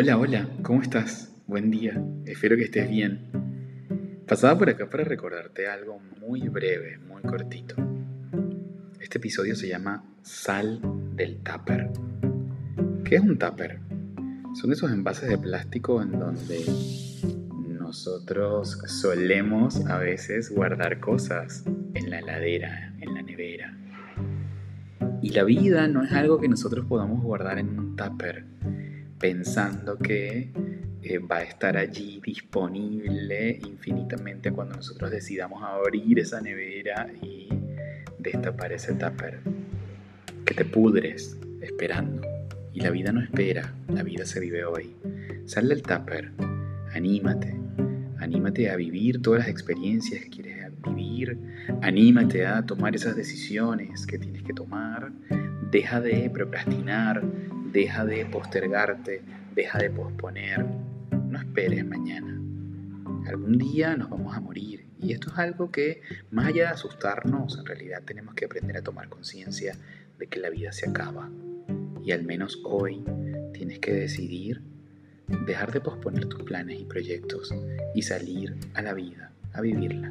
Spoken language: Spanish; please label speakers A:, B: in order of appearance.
A: Hola, hola, ¿cómo estás? Buen día, espero que estés bien. Pasaba por acá para recordarte algo muy breve, muy cortito. Este episodio se llama Sal del Tupper. ¿Qué es un tupper? Son esos envases de plástico en donde nosotros solemos a veces guardar cosas en la heladera, en la nevera. Y la vida no es algo que nosotros podamos guardar en un tupper pensando que eh, va a estar allí disponible infinitamente cuando nosotros decidamos abrir esa nevera y destapar ese tupper. Que te pudres esperando. Y la vida no espera, la vida se vive hoy. Sal del tupper, anímate, anímate a vivir todas las experiencias que quieres vivir, anímate a tomar esas decisiones que tienes que tomar, deja de procrastinar, Deja de postergarte, deja de posponer. No esperes mañana. Algún día nos vamos a morir y esto es algo que, más allá de asustarnos, en realidad tenemos que aprender a tomar conciencia de que la vida se acaba. Y al menos hoy tienes que decidir dejar de posponer tus planes y proyectos y salir a la vida, a vivirla.